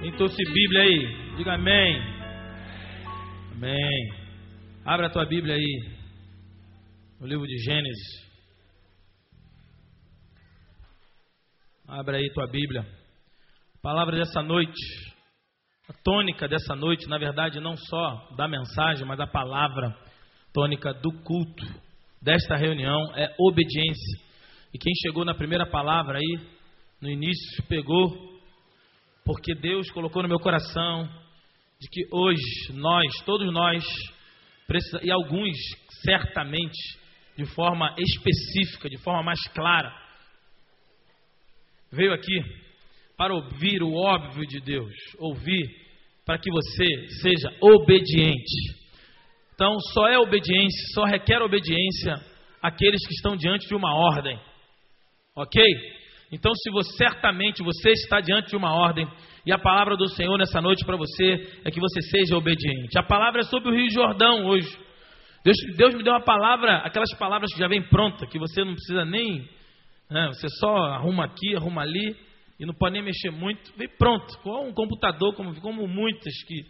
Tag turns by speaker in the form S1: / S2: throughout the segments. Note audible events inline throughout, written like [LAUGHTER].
S1: Quem trouxe Bíblia aí? Diga amém. Amém. Abra a tua Bíblia aí. No livro de Gênesis. Abra aí tua Bíblia. palavra dessa noite. A tônica dessa noite, na verdade, não só da mensagem, mas a palavra tônica do culto desta reunião é obediência. E quem chegou na primeira palavra aí, no início, pegou porque Deus colocou no meu coração de que hoje nós, todos nós, e alguns certamente de forma específica, de forma mais clara, veio aqui para ouvir o óbvio de Deus, ouvir para que você seja obediente. Então, só é obediência, só requer obediência aqueles que estão diante de uma ordem. Ok? Então, se você certamente você está diante de uma ordem, e a palavra do Senhor nessa noite para você é que você seja obediente. A palavra é sobre o Rio Jordão hoje. Deus, Deus me deu uma palavra, aquelas palavras que já vem pronta, que você não precisa nem. Né, você só arruma aqui, arruma ali, e não pode nem mexer muito. Vem pronto, com um computador, como, como muitas que,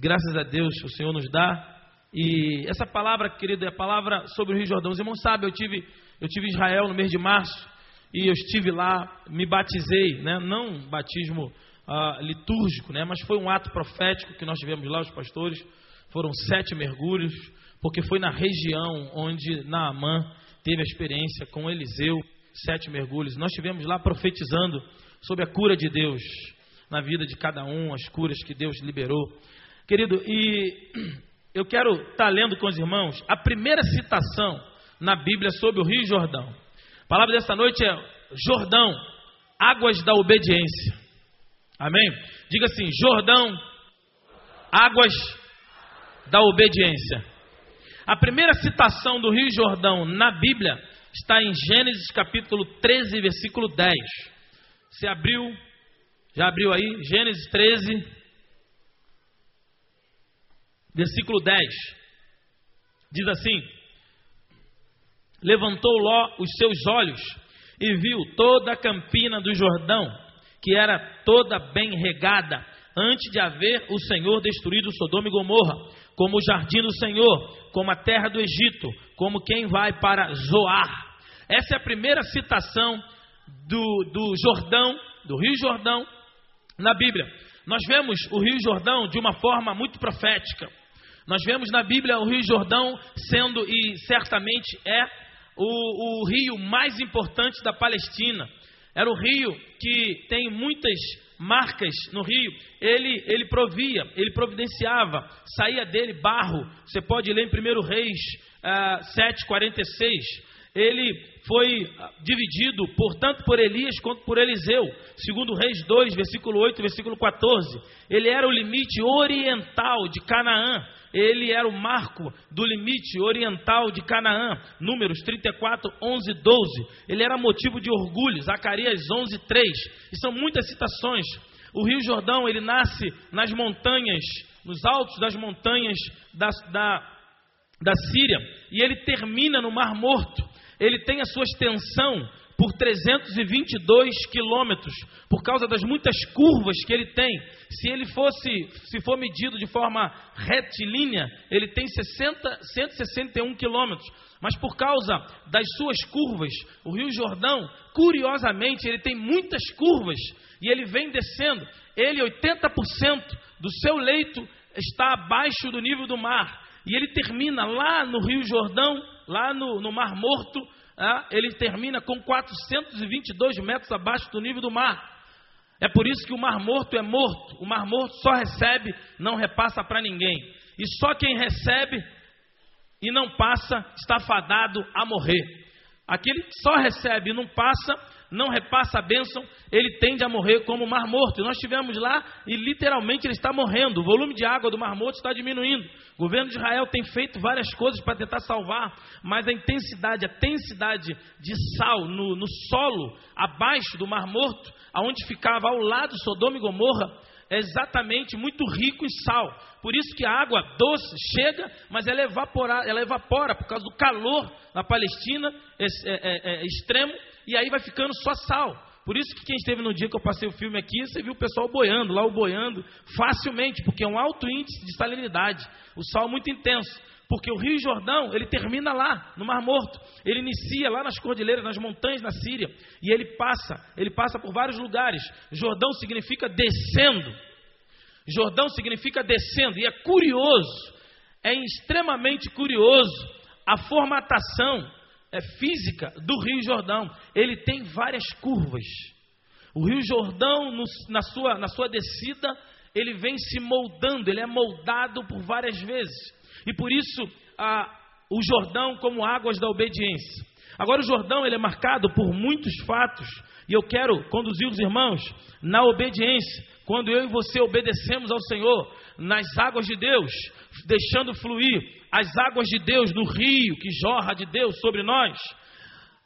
S1: graças a Deus, o Senhor nos dá. E essa palavra, querido, é a palavra sobre o Rio Jordão. Os irmãos sabem, eu tive, eu tive Israel no mês de março e eu estive lá, me batizei, né? não batismo uh, litúrgico, né? mas foi um ato profético que nós tivemos lá, os pastores. Foram sete mergulhos, porque foi na região onde Naamã teve a experiência com Eliseu, sete mergulhos. Nós tivemos lá profetizando sobre a cura de Deus na vida de cada um, as curas que Deus liberou. Querido, e eu quero estar tá lendo com os irmãos a primeira citação na Bíblia sobre o Rio Jordão. A palavra dessa noite é Jordão, águas da obediência. Amém? Diga assim: Jordão, águas da obediência. A primeira citação do Rio Jordão na Bíblia está em Gênesis capítulo 13, versículo 10. Você abriu, já abriu aí? Gênesis 13, versículo 10. Diz assim: Levantou Ló os seus olhos e viu toda a campina do Jordão, que era toda bem regada, antes de haver o Senhor destruído Sodoma e Gomorra, como o jardim do Senhor, como a terra do Egito, como quem vai para Zoar. Essa é a primeira citação do, do Jordão, do Rio Jordão, na Bíblia. Nós vemos o Rio Jordão de uma forma muito profética. Nós vemos na Bíblia o Rio Jordão sendo, e certamente é, o, o rio mais importante da Palestina. Era o rio que tem muitas marcas no rio. Ele, ele provia, ele providenciava, saía dele barro. Você pode ler em 1 Reis uh, ah, 7,46. Ele foi ah, dividido, portanto, por Elias quanto por Eliseu. Segundo Reis 2, versículo 8, versículo 14. Ele era o limite oriental de Canaã ele era o marco do limite oriental de Canaã, Números 34, 11, 12. Ele era motivo de orgulho, Zacarias 11, 3. E são muitas citações. O Rio Jordão, ele nasce nas montanhas, nos altos das montanhas da, da, da Síria, e ele termina no Mar Morto. Ele tem a sua extensão por 322 quilômetros, por causa das muitas curvas que ele tem. Se ele fosse, se for medido de forma retilínea, ele tem 60, 161 quilômetros. Mas por causa das suas curvas, o Rio Jordão, curiosamente, ele tem muitas curvas e ele vem descendo. Ele, 80% do seu leito está abaixo do nível do mar. E ele termina lá no Rio Jordão, lá no, no Mar Morto, ele termina com 422 metros abaixo do nível do mar. É por isso que o mar morto é morto. O mar morto só recebe, não repassa para ninguém. E só quem recebe e não passa está fadado a morrer. Aquele que só recebe e não passa, não repassa a bênção, ele tende a morrer como o mar morto. E nós estivemos lá e literalmente ele está morrendo. O volume de água do mar morto está diminuindo. O governo de Israel tem feito várias coisas para tentar salvar, mas a intensidade, a densidade de sal no, no solo abaixo do mar morto, aonde ficava ao lado Sodoma e Gomorra, é exatamente muito rico em sal. Por isso que a água doce chega, mas ela evapora, ela evapora por causa do calor na Palestina é, é, é, extremo e aí vai ficando só sal. Por isso que quem esteve no dia que eu passei o filme aqui, você viu o pessoal boiando, lá o boiando, facilmente, porque é um alto índice de salinidade. O sal é muito intenso. Porque o Rio Jordão, ele termina lá, no Mar Morto. Ele inicia lá nas cordilheiras, nas montanhas na Síria. E ele passa, ele passa por vários lugares. Jordão significa descendo. Jordão significa descendo. E é curioso, é extremamente curioso a formatação física do Rio Jordão. Ele tem várias curvas. O Rio Jordão, no, na, sua, na sua descida, ele vem se moldando, ele é moldado por várias vezes. E por isso, a, o Jordão como águas da obediência. Agora, o Jordão ele é marcado por muitos fatos, e eu quero conduzir os irmãos na obediência. Quando eu e você obedecemos ao Senhor, nas águas de Deus, deixando fluir as águas de Deus no rio que jorra de Deus sobre nós,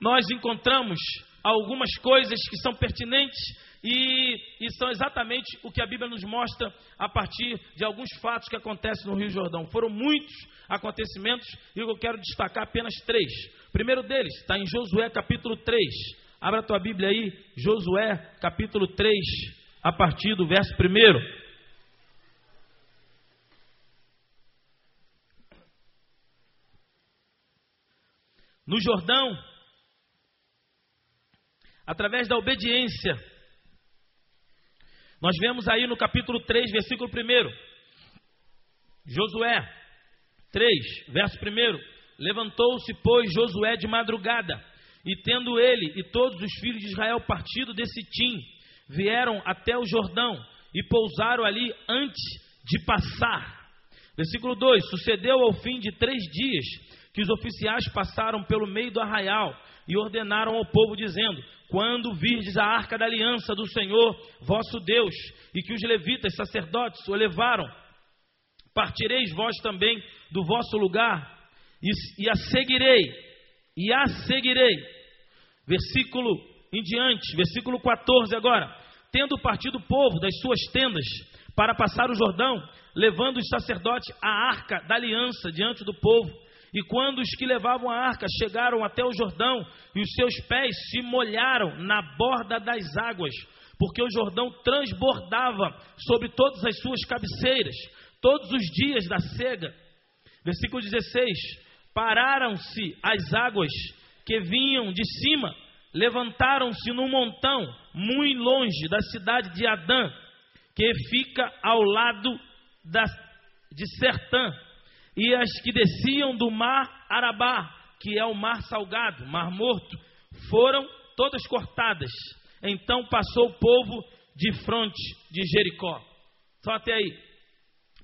S1: nós encontramos algumas coisas que são pertinentes e, e, são exatamente o que a Bíblia nos mostra a partir de alguns fatos que acontecem no Rio Jordão. Foram muitos acontecimentos e eu quero destacar apenas três. O primeiro deles está em Josué capítulo 3. Abra a tua Bíblia aí, Josué capítulo 3, a partir do verso 1. No Jordão, através da obediência, nós vemos aí no capítulo 3, versículo 1. Josué 3, verso 1. Levantou-se, pois, Josué de madrugada, e tendo ele e todos os filhos de Israel partido desse tim, vieram até o Jordão e pousaram ali antes de passar. Versículo 2: Sucedeu ao fim de três dias que os oficiais passaram pelo meio do arraial e ordenaram ao povo, dizendo: Quando virdes a arca da aliança do Senhor vosso Deus, e que os levitas sacerdotes o levaram, partireis vós também do vosso lugar, e, e a seguirei, e a seguirei. Versículo em diante, versículo 14 agora. Tendo partido o povo das suas tendas para passar o Jordão, levando os sacerdotes a arca da aliança diante do povo, e quando os que levavam a arca chegaram até o Jordão, e os seus pés se molharam na borda das águas, porque o Jordão transbordava sobre todas as suas cabeceiras, todos os dias da cega. Versículo 16: Pararam-se as águas que vinham de cima, levantaram-se num montão, muito longe da cidade de Adã, que fica ao lado da, de Sertã e as que desciam do mar Arabá, que é o mar salgado, mar morto, foram todas cortadas. Então passou o povo de fronte de Jericó. Só até aí.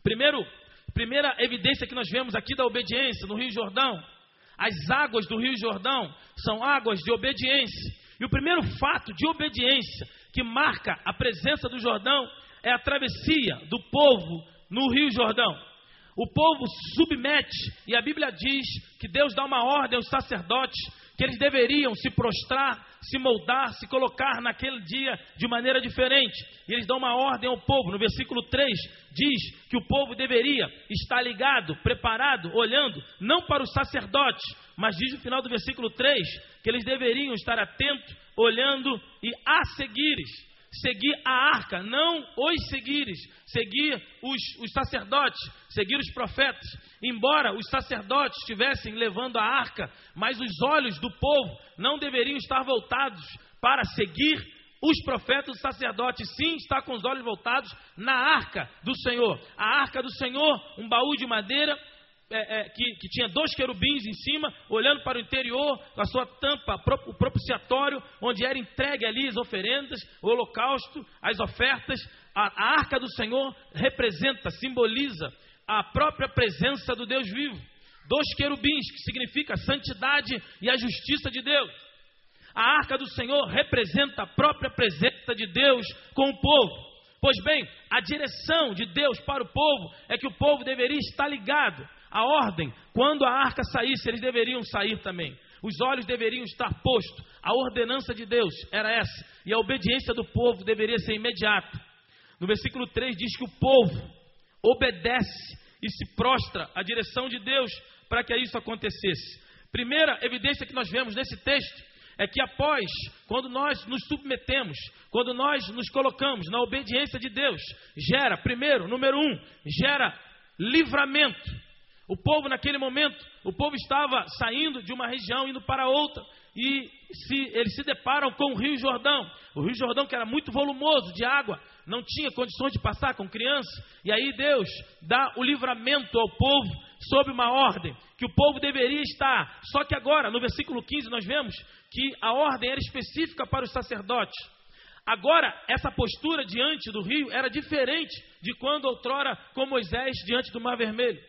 S1: Primeiro, primeira evidência que nós vemos aqui da obediência no Rio Jordão. As águas do Rio Jordão são águas de obediência. E o primeiro fato de obediência que marca a presença do Jordão é a travessia do povo no Rio Jordão. O povo submete, e a Bíblia diz que Deus dá uma ordem aos sacerdotes que eles deveriam se prostrar, se moldar, se colocar naquele dia de maneira diferente. E eles dão uma ordem ao povo. No versículo 3 diz que o povo deveria estar ligado, preparado, olhando, não para os sacerdotes, mas diz no final do versículo 3 que eles deveriam estar atentos, olhando e a seguires seguir a arca, não os seguires, seguir os, os, sacerdotes, seguir os profetas. Embora os sacerdotes estivessem levando a arca, mas os olhos do povo não deveriam estar voltados para seguir os profetas e sacerdotes, sim, está com os olhos voltados na arca do Senhor. A arca do Senhor, um baú de madeira é, é, que, que, tinha dois querubins em cima, olhando para o interior, com a sua tampa, o propiciatório, onde era entregue ali as oferendas, o holocausto, as ofertas. A, a arca do Senhor representa, simboliza a própria presença do Deus vivo. Dois querubins, que significa a santidade e a justiça de Deus. A arca do Senhor representa a própria presença de Deus com o povo. Pois bem, a direção de Deus para o povo é que o povo deveria estar ligado a ordem, quando a arca saísse, eles deveriam sair também. Os olhos deveriam estar postos. A ordenança de Deus era essa. E a obediência do povo deveria ser imediata. No versículo 3 diz que o povo obedece e se prostra à direção de Deus para que isso acontecesse. Primeira evidência que nós vemos nesse texto é que após, quando nós nos submetemos, quando nós nos colocamos na obediência de Deus, gera, primeiro, número um, gera livramento. O povo, naquele momento, o povo estava saindo de uma região, indo para outra, e se, eles se deparam com o Rio Jordão. O Rio Jordão, que era muito volumoso de água, não tinha condições de passar com criança. E aí Deus dá o livramento ao povo sob uma ordem que o povo deveria estar. Só que agora, no versículo 15, nós vemos que a ordem era específica para os sacerdotes. Agora, essa postura diante do rio era diferente de quando outrora com Moisés diante do Mar Vermelho.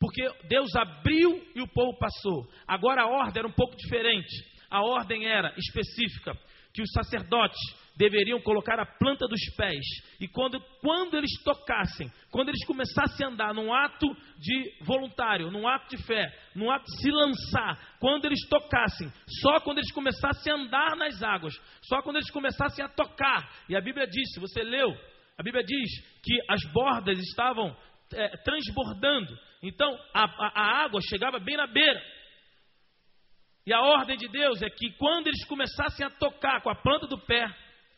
S1: Porque Deus abriu e o povo passou. Agora a ordem era um pouco diferente. A ordem era específica que os sacerdotes deveriam colocar a planta dos pés. E quando, quando eles tocassem, quando eles começassem a andar num ato de voluntário, num ato de fé, num ato de se lançar, quando eles tocassem, só quando eles começassem a andar nas águas, só quando eles começassem a tocar. E a Bíblia diz, se você leu, a Bíblia diz que as bordas estavam é, transbordando. Então a, a, água chegava bem na beira. E a ordem de Deus é que quando eles começassem a tocar com a planta do pé,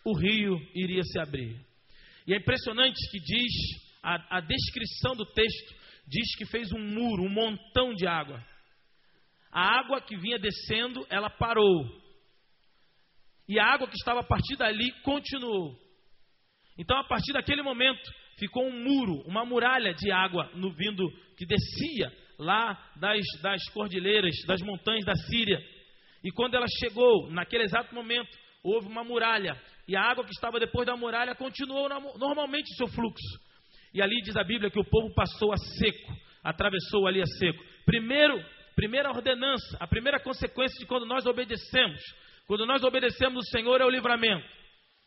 S1: o rio iria se abrir. E é impressionante que diz, a, a descrição do texto diz que fez um muro, um montão de água. A água que vinha descendo, ela parou. E a água que estava a partir dali continuou. Então, a partir daquele momento, ficou um muro, uma muralha de água no vindo que descia lá das, das cordilheiras, das montanhas da Síria. E quando ela chegou, naquele exato momento, houve uma muralha. E a água que estava depois da muralha continuou normalmente o seu fluxo. E ali diz a Bíblia que o povo passou a seco, atravessou ali a seco. Primeiro, primeira ordenança, a primeira consequência de quando nós obedecemos, quando nós obedecemos o Senhor é o livramento.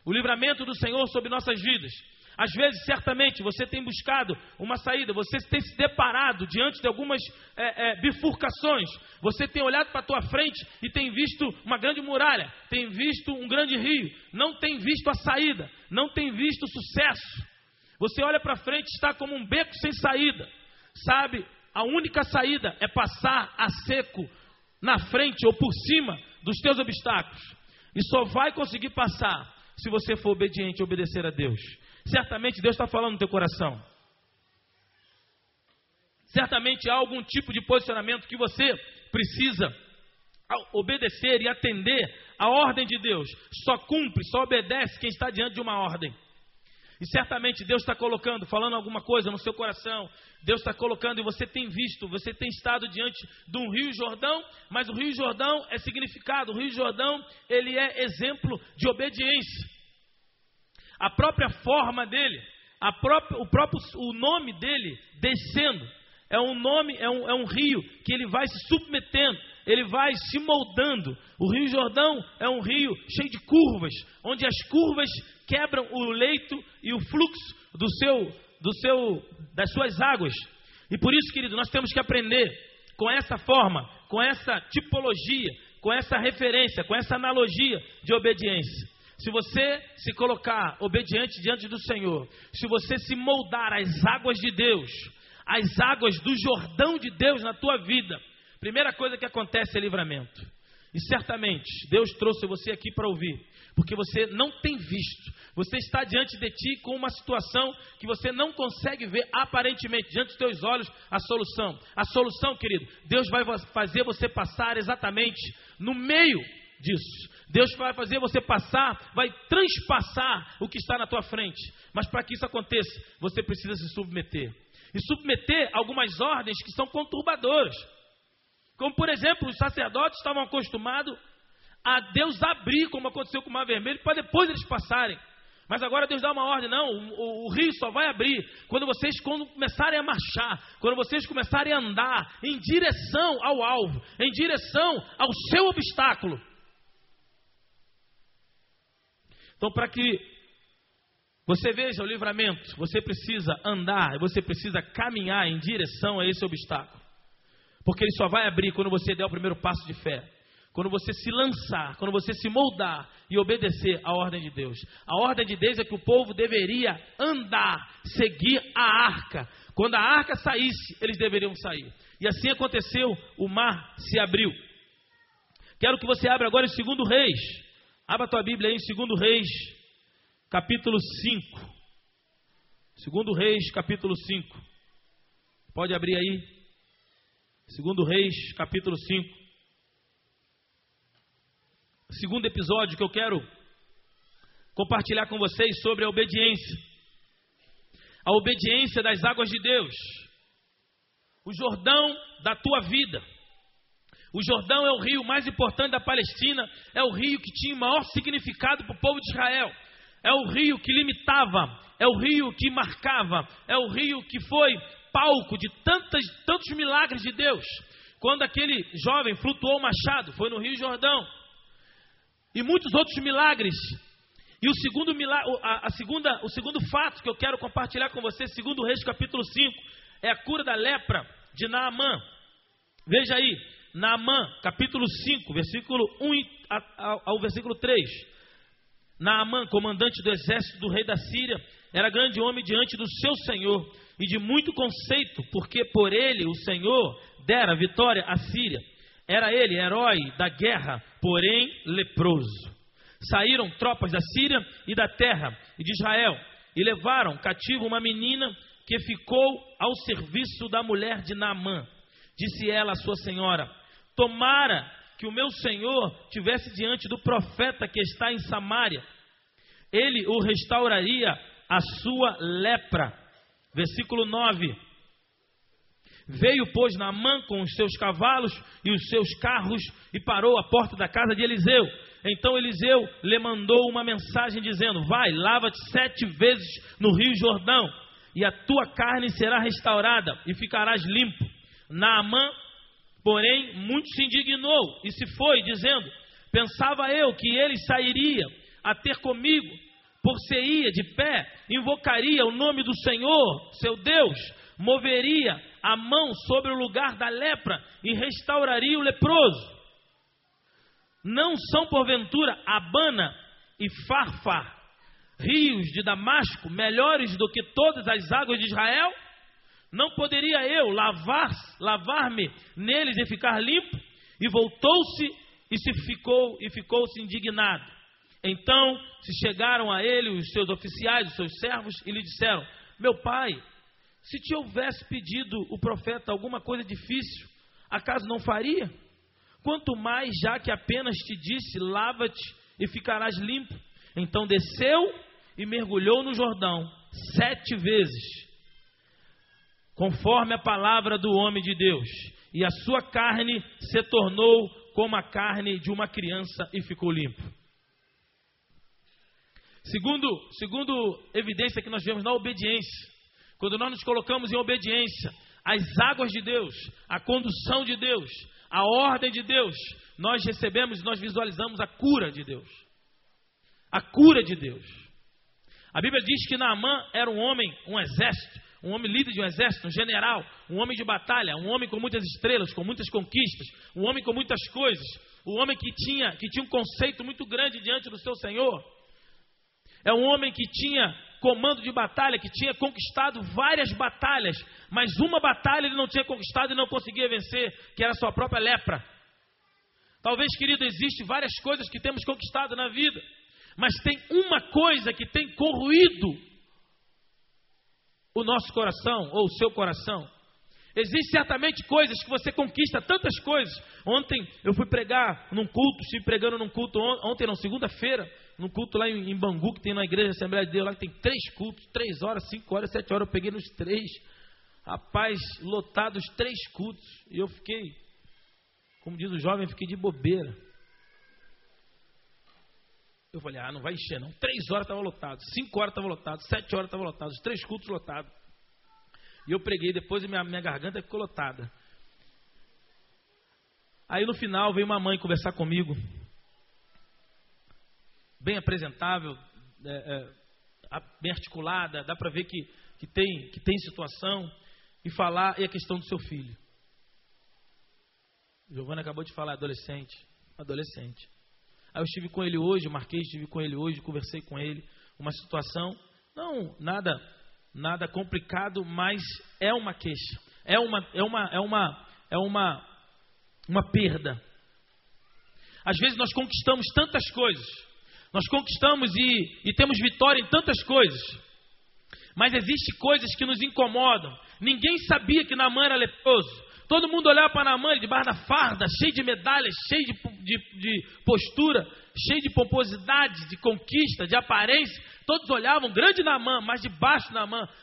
S1: O livramento do Senhor sobre nossas vidas. Às vezes, certamente, você tem buscado uma saída, você tem se deparado diante de algumas é, é, bifurcações, você tem olhado para a tua frente e tem visto uma grande muralha, tem visto um grande rio, não tem visto a saída, não tem visto o sucesso. Você olha para frente, está como um beco sem saída, sabe? A única saída é passar a seco na frente ou por cima dos teus obstáculos, e só vai conseguir passar se você for obediente e obedecer a Deus. Certamente Deus está falando no teu coração. Certamente há algum tipo de posicionamento que você precisa obedecer e atender a ordem de Deus. Só cumpre, só obedece quem está diante de uma ordem. E certamente Deus está colocando, falando alguma coisa no seu coração. Deus está colocando e você tem visto, você tem estado diante de um Rio Jordão, mas o Rio Jordão é significado. O Rio Jordão ele é exemplo de obediência a própria forma dele, própria, o próprio o nome dele descendo. É um nome, é um, é um rio que ele vai se submetendo, ele vai se moldando. O Rio Jordão é um rio cheio de curvas, onde as curvas quebram o leito e o fluxo do seu, do seu, das suas águas. E por isso, querido, nós temos que aprender com essa forma, com essa tipologia, com essa referência, com essa analogia de obediência. Se você se colocar obediente diante do Senhor, se você se moldar às águas de Deus, às águas do Jordão de Deus na tua vida, primeira coisa que acontece é livramento. E certamente Deus trouxe você aqui para ouvir, porque você não tem visto, você está diante de ti com uma situação que você não consegue ver aparentemente diante dos teus olhos a solução. A solução, querido, Deus vai fazer você passar exatamente no meio disso. Deus vai fazer você passar, vai transpassar o que está na tua frente. Mas para que isso aconteça, você precisa se submeter. E submeter algumas ordens que são conturbadoras. Como, por exemplo, os sacerdotes estavam acostumados a Deus abrir, como aconteceu com o Mar Vermelho, para depois eles passarem. Mas agora Deus dá uma ordem, não, o, o, o, rio só vai abrir quando vocês quando começarem a marchar, quando vocês começarem a andar em direção ao alvo, em direção ao seu obstáculo. Então, para que você veja o livramento, você precisa andar, você precisa caminhar em direção a esse obstáculo. Porque ele só vai abrir quando você der o primeiro passo de fé. Quando você se lançar, quando você se moldar e obedecer à ordem de Deus. A ordem de Deus é que o povo deveria andar, seguir a arca. Quando a arca saísse, eles deveriam sair. E assim aconteceu, o mar se abriu. Quero que você abra agora em 2 Reis. Abra a tua Bíblia aí em 2 Reis, capítulo 5. 2 Reis, capítulo 5. Pode abrir aí. 2 Reis, capítulo 5. Segundo episódio que eu quero compartilhar com vocês sobre a obediência. A obediência das águas de Deus. O Jordão da tua vida. O Jordão é o rio mais importante da Palestina, é o rio que tinha o maior significado para o povo de Israel. É o rio que limitava, é o rio que marcava, é o rio que foi palco de tantos milagres de Deus. Quando aquele jovem flutuou o machado, foi no Rio Jordão. E muitos outros milagres e o segundo, milagre, a, a, segunda, o segundo fato que eu quero compartilhar com você, segundo Reis capítulo 5, é a cura da lepra de Naamã. Veja aí, Naamã, capítulo 5, versículo 1 ao, versículo 3. Naamã, comandante do exército do rei da Síria, era grande homem diante do seu senhor e de muito conceito, porque por ele o Senhor dera vitória à Síria. Era ele herói da guerra, porém leproso saíram tropas da Síria e da terra e de Israel e levaram cativo uma menina que ficou ao serviço da mulher de Naamã. Disse ela à sua senhora: Tomara que o meu senhor tivesse diante do profeta que está em Samaria, ele o restauraria a sua lepra. Versículo 9. Veio, pois, Naamã com os seus cavalos e os seus carros e parou à porta da casa de Eliseu. Então Eliseu lhe mandou uma mensagem dizendo: Vai, lava-te sete vezes no rio Jordão, e a tua carne será restaurada, e ficarás limpo. Naamã, porém, muito se indignou e se foi, dizendo: Pensava eu que ele sairia a ter comigo, por se ia de pé, invocaria o nome do Senhor, seu Deus, moveria a mão sobre o lugar da lepra e restauraria o leproso. Não são porventura Abana e Farfar, rios de Damasco, melhores do que todas as águas de Israel? Não poderia eu lavar, lavar-me neles e ficar limpo? E voltou-se e se ficou e ficou-se indignado. Então se chegaram a ele os seus oficiais, os seus servos, e lhe disseram: Meu pai, se te houvesse pedido o profeta alguma coisa difícil, acaso não faria? Quanto mais, já que apenas te disse: lava-te e ficarás limpo. Então desceu e mergulhou no Jordão sete vezes, conforme a palavra do homem de Deus, e a sua carne se tornou como a carne de uma criança e ficou limpo. Segundo, segundo evidência que nós vemos na obediência, quando nós nos colocamos em obediência às águas de Deus, à condução de Deus, a ordem de Deus, nós recebemos, nós visualizamos a cura de Deus. A cura de Deus. A Bíblia diz que Naamã era um homem, um exército, um homem líder de um exército, um general, um homem de batalha, um homem com muitas estrelas, com muitas conquistas, um homem com muitas coisas, um homem que tinha, que tinha um conceito muito grande diante do seu Senhor. É um homem que tinha comando de batalha, que tinha conquistado várias batalhas, mas uma batalha ele não tinha conquistado e não conseguia vencer, que era a sua própria lepra. Talvez, querido, existe várias coisas que temos conquistado na vida, mas tem uma coisa que tem corroído o nosso coração ou o seu coração. Existem certamente coisas que você conquista, tantas coisas. Ontem eu fui pregar num culto, estive pregando num culto ontem, não, segunda-feira, num culto lá em, Bangu, que tem na igreja Assembleia de Deus, lá que tem três cultos, três horas, cinco horas, sete horas, eu peguei nos três. Rapaz, lotados três cultos. E eu fiquei, como diz o jovem, fiquei de bobeira. Eu falei, ah, não vai encher não. Três horas estava lotado, cinco horas estava lotado, sete horas estava lotado, os três cultos lotados. E eu preguei depois e minha, minha garganta ficou lotada. Aí no final veio uma mãe conversar comigo bem apresentável, é, é, bem articulada, dá para ver que, que, tem, que tem situação, e falar e a questão do seu filho. Giovanna acabou de falar, adolescente, adolescente. Aí eu estive com ele hoje, marquei, estive com ele hoje, conversei com ele, uma situação, não, nada, nada complicado, mas é uma queixa, é uma, é uma, é uma, é uma, uma perda. Às vezes nós conquistamos tantas coisas, nós conquistamos e, e temos vitória em tantas coisas, mas existem coisas que nos incomodam. Ninguém sabia que Namã era leproso. Todo mundo olhava para Namã debaixo da farda, cheio de medalhas, cheio de, de, de, postura, cheio de pomposidade, de conquista, de aparência. Todos olhavam, grande Namã, mas debaixo de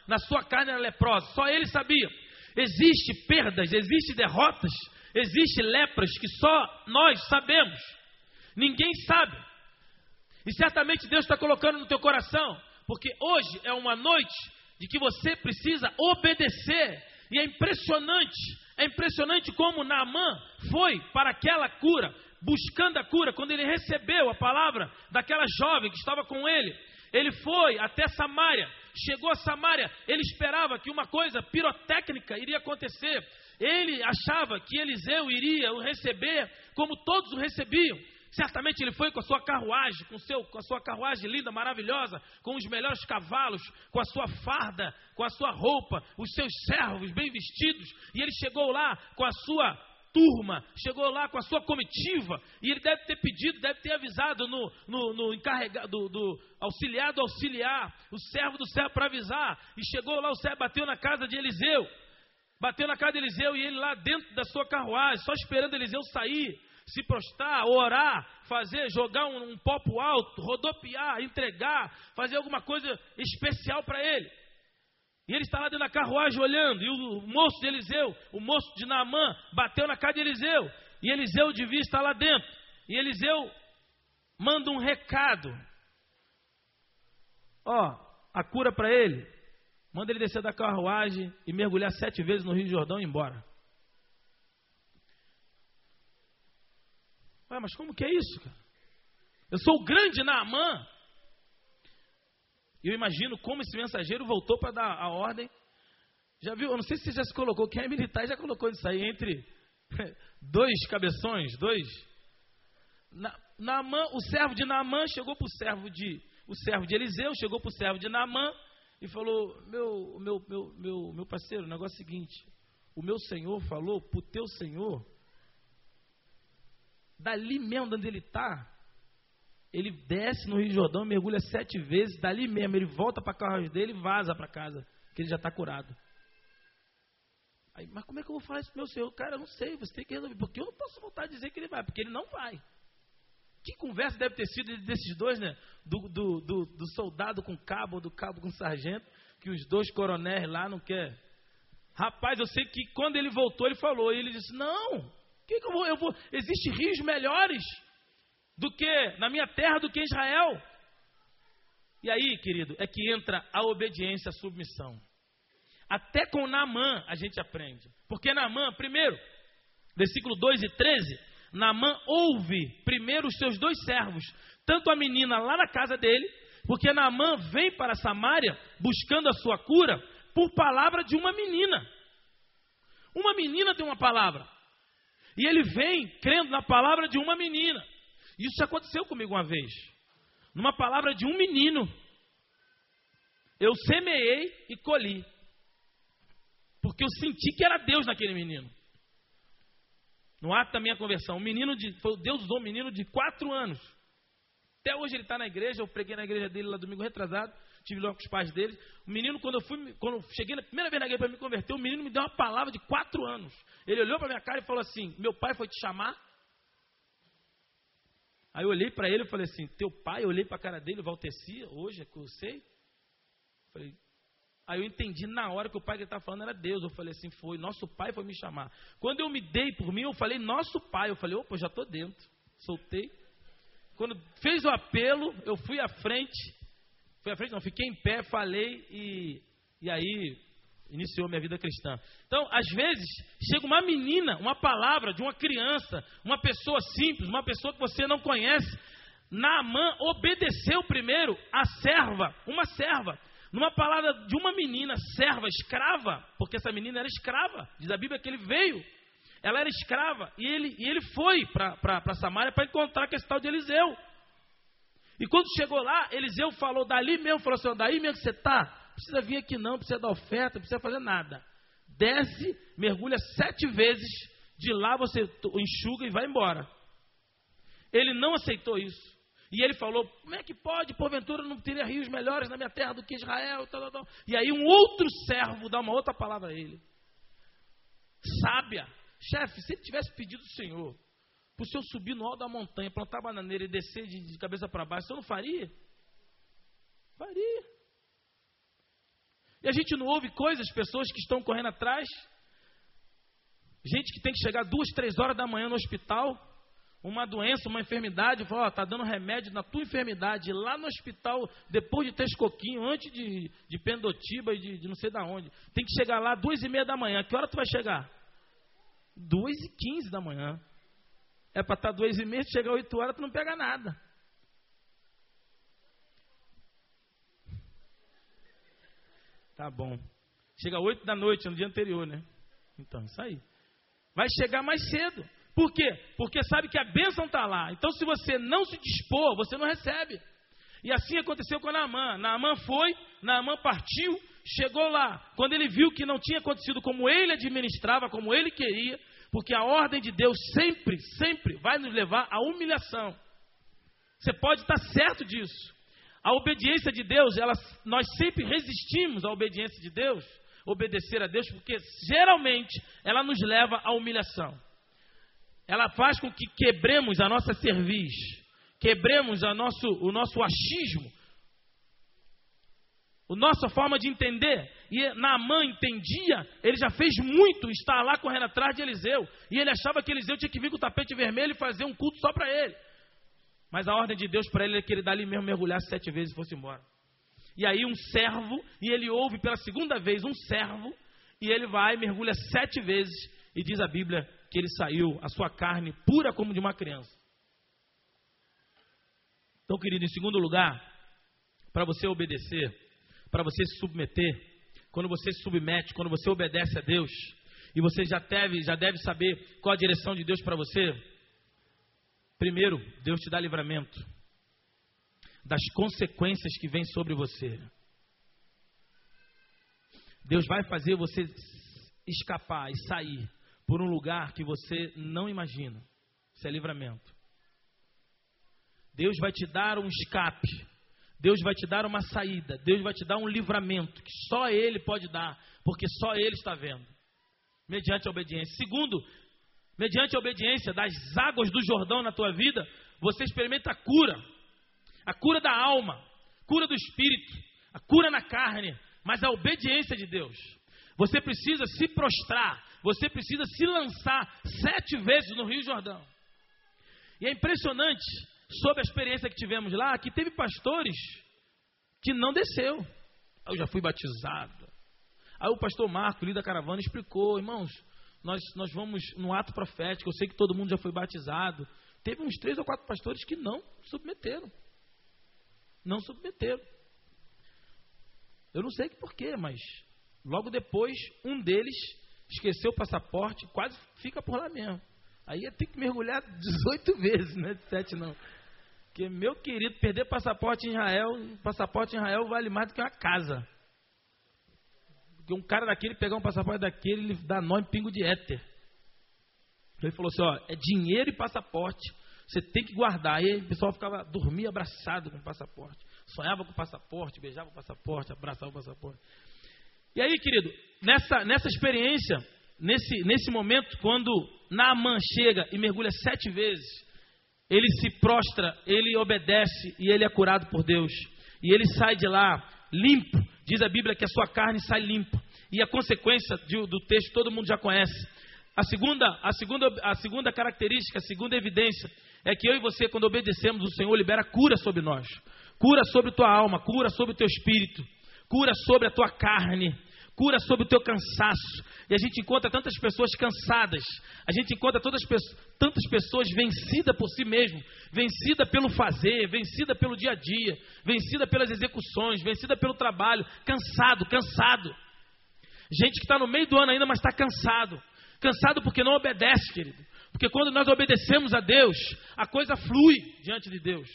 S1: na sua carne era leprosa. Só ele sabia. Existem perdas, existem derrotas, existem lepras que só nós sabemos. Ninguém sabe. E certamente Deus está colocando no teu coração, porque hoje é uma noite de que você precisa obedecer. E é impressionante, é impressionante como Naamã foi para aquela cura, buscando a cura, quando ele recebeu a palavra daquela jovem que estava com ele. Ele foi até Samaria, chegou a Samaria, ele esperava que uma coisa pirotécnica iria acontecer. Ele achava que Eliseu iria o receber como todos o recebiam. Certamente ele foi com a sua carruagem, com, seu, com a sua carruagem linda, maravilhosa, com os melhores cavalos, com a sua farda, com a sua roupa, os seus servos bem vestidos. E ele chegou lá com a sua turma, chegou lá com a sua comitiva, e ele deve ter pedido, deve ter avisado no, no, no encarregado, do, do auxiliar do auxiliar, o servo do servo para avisar. E chegou lá, o servo bateu na casa de Eliseu, bateu na casa de Eliseu e ele lá dentro da sua carruagem, só esperando Eliseu sair se prostrar, orar, fazer, jogar um, um alto, rodopiar, entregar, fazer alguma coisa especial para ele. E ele está lá dentro da carruagem olhando, e o moço de Eliseu, o moço de Naamã, bateu na casa de Eliseu, e Eliseu devia estar lá dentro. E Eliseu manda um recado. Ó, a cura para ele. Manda ele descer da carruagem e mergulhar sete vezes no Rio Jordão e ir embora. Ué, mas como que é isso, cara? Eu sou o grande Naamã. Eu imagino como esse mensageiro voltou para dar a ordem. Já viu? Eu não sei se você já se colocou, quem é militar já colocou isso aí entre [LAUGHS] dois cabeções, dois. Na, Naamã, o servo de Naamã chegou para o servo de o servo de Eliseu, chegou para o servo de Naamã e falou: meu, meu, meu, meu, meu parceiro, o negócio é o seguinte: o meu senhor falou para o teu senhor dali mesmo onde ele está, ele desce no Rio Jordão, mergulha sete vezes, dali mesmo ele volta para a carruagem dele e vaza para casa, que ele já está curado. Aí, mas como é que eu vou falar isso meu senhor? Cara, eu não sei, você tem que resolver, porque eu não posso voltar a dizer que ele vai, porque ele não vai. Que conversa deve ter sido desses dois, né? Do, do, do, do soldado com cabo, do cabo com sargento, que os dois coronéis lá não quer. Rapaz, eu sei que quando ele voltou, ele falou, e ele disse: Não, que, eu vou, eu vou? Existem rios melhores do que na minha terra do que em Israel. E aí, querido, é que entra a obediência, a submissão. Até com Naamã a gente aprende. Porque Naamã, primeiro, versículo 2 e 13, Naamã ouve primeiro os seus dois servos, tanto a menina lá na casa dele, porque Naamã vem para Samaria buscando a sua cura por palavra de uma menina. Uma menina tem uma palavra. E ele vem crendo na palavra de uma menina. Isso aconteceu comigo uma vez. Numa palavra de um menino. Eu semeei e colhi. Porque eu senti que era Deus naquele menino. No ato da minha conversão, menino de, Deus usou um menino de quatro anos. Até hoje ele está na igreja, eu preguei na igreja dele lá domingo retrasado, tive lá com os pais dele. O menino, quando eu fui, quando eu cheguei na primeira vez na igreja para me converter, o menino me deu uma palavra de quatro anos. Ele olhou para minha cara e falou assim: Meu pai foi te chamar? Aí eu olhei para ele e falei assim: Teu pai? Eu olhei para a cara dele, Valteci, hoje é que eu sei. Falei, Aí eu entendi na hora que o pai que estava falando era Deus. Eu falei assim: Foi, nosso pai foi me chamar. Quando eu me dei por mim, eu falei: Nosso pai. Eu falei: Opa, já estou dentro. Soltei. Quando fez o apelo, eu fui à frente. Fui à frente, não, fiquei em pé, falei e, e aí iniciou minha vida cristã. Então, às vezes, chega uma menina, uma palavra de uma criança, uma pessoa simples, uma pessoa que você não conhece. Naamã obedeceu primeiro a serva, uma serva, numa palavra de uma menina, serva, escrava, porque essa menina era escrava, diz a Bíblia que ele veio, ela era escrava, e ele, e ele foi para Samaria para encontrar com esse tal de Eliseu. E quando chegou lá, Eliseu falou, dali mesmo, falou assim, daí mesmo que você está, precisa vir aqui não, precisa dar oferta, precisa fazer nada. Desce, mergulha sete vezes, de lá você enxuga e vai embora. Ele não aceitou isso. E ele falou: Como é que pode, porventura, não teria rios melhores na minha terra do que Israel? Tal, tal, tal. E aí um outro servo dá uma outra palavra a ele. Sábia, chefe, se ele tivesse pedido ao Senhor para o senhor subir no alto da montanha, plantar bananeira e descer de, de cabeça para baixo, senhor não faria? Faria. E a gente não ouve coisas, pessoas que estão correndo atrás, gente que tem que chegar duas, três horas da manhã no hospital, uma doença, uma enfermidade, fala, ó, tá dando remédio na tua enfermidade, lá no hospital, depois de ter escoquinho, antes de, de pendotiba e de, de não sei da onde. Tem que chegar lá duas e meia da manhã. Que hora tu vai chegar? Duas e quinze da manhã. É para estar tá duas e meia, chegar oito horas, tu não pega nada. Tá bom. Chega oito da noite, no dia anterior, né? Então, isso aí. Vai chegar mais cedo. Por quê? Porque sabe que a bênção está lá. Então, se você não se dispor, você não recebe. E assim aconteceu com Naamã. Naamã foi, Naamã partiu, chegou lá. Quando ele viu que não tinha acontecido como ele administrava, como ele queria, porque a ordem de Deus sempre, sempre vai nos levar à humilhação. Você pode estar certo disso. A obediência de Deus, ela, nós sempre resistimos à obediência de Deus, obedecer a Deus, porque geralmente ela nos leva à humilhação ela faz com que quebremos a nossa cerviz, quebremos a nosso, o nosso achismo, a nossa forma de entender. E Naamã entendia, ele já fez muito estar lá correndo atrás de Eliseu. E ele achava que Eliseu tinha que vir com o tapete vermelho e fazer um culto só para ele. Mas a ordem de Deus para ele é que ele dali mesmo mergulhasse sete vezes e fosse embora. E aí um servo, e ele ouve pela segunda vez um servo, e ele vai, mergulha sete vezes, e diz a Bíblia que ele saiu, a sua carne pura como de uma criança. Então, querido, em segundo lugar, para você obedecer, para você se submeter, quando você se submete, quando você obedece a Deus, e você já deve, já deve saber qual a direção de Deus para você, primeiro, Deus te dá livramento das consequências que vêm sobre você. Deus vai fazer você escapar e sair por um lugar que você não imagina. Isso é livramento. Deus vai te dar um escape. Deus vai te dar uma saída. Deus vai te dar um livramento que só Ele pode dar, porque só Ele está vendo. Mediante a obediência. Segundo, mediante a obediência das águas do Jordão na tua vida, você experimenta a cura. A cura da alma, cura do espírito, a cura na carne, mas a obediência de Deus. Você precisa se prostrar, você precisa se lançar sete vezes no Rio Jordão. E é impressionante, sobre a experiência que tivemos lá, que teve pastores que não desceu. Eu já fui batizado. Aí o pastor Marco, líder da caravana, explicou, irmãos, nós, nós vamos no ato profético, eu sei que todo mundo já foi batizado. Teve uns três ou quatro pastores que não submeteram. Não submeteram. Eu não sei porquê, mas logo depois, um deles esqueceu o passaporte, quase fica por lá mesmo. Aí ia ter que mergulhar [LAUGHS] 18 vezes, né? 7 não. Porque, meu querido, perder passaporte em Israel, passaporte em Israel vale mais do que uma casa. Porque um cara daquele pegar um passaporte daquele, ele dá nó em pingo de éter. Ele falou assim: ó, é dinheiro e passaporte. Você tem que guardar. Aí o pessoal ficava, dormia abraçado com o passaporte. Sonhava com o passaporte, beijava o passaporte, abraçava o passaporte. E aí, querido, nessa, nessa experiência, nesse, nesse momento, quando Naaman chega e mergulha sete vezes, ele se prostra, ele obedece e ele é curado por Deus. E ele sai de lá limpo. Diz a Bíblia que a sua carne sai limpa. E a consequência do texto todo mundo já conhece. A segunda, a, segunda, a segunda característica, a segunda evidência, é que eu e você, quando obedecemos, o Senhor libera cura sobre nós. Cura sobre tua alma, cura sobre o teu espírito cura sobre a tua carne, cura sobre o teu cansaço. E a gente encontra tantas pessoas cansadas, a gente encontra todas, tantas pessoas vencidas por si mesmo, vencida pelo fazer, vencida pelo dia a dia, vencida pelas execuções, vencida pelo trabalho, cansado, cansado. Gente que está no meio do ano ainda, mas está cansado. Cansado porque não obedece, querido. Porque quando nós obedecemos a Deus, a coisa flui diante de Deus.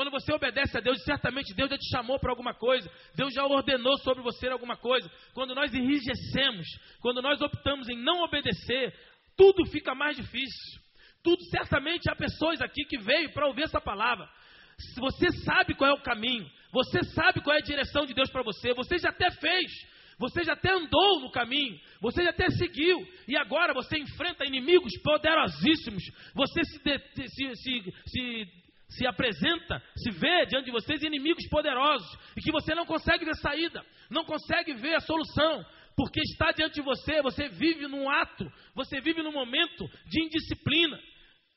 S1: Quando você obedece a Deus, certamente Deus já te chamou para alguma coisa, Deus já ordenou sobre você alguma coisa. Quando nós enrijecemos, quando nós optamos em não obedecer, tudo fica mais difícil, Tudo certamente há pessoas aqui que veio para ouvir essa palavra. Você sabe qual é o caminho, você sabe qual é a direção de Deus para você, você já até fez, você já até andou no caminho, você já até seguiu, e agora você enfrenta inimigos poderosíssimos, você se, de, se, se, se, se apresenta, se vê diante de vocês inimigos poderosos, e que você não consegue ver saída, não consegue ver a solução, porque está diante de você, você vive num ato, você vive num momento de indisciplina,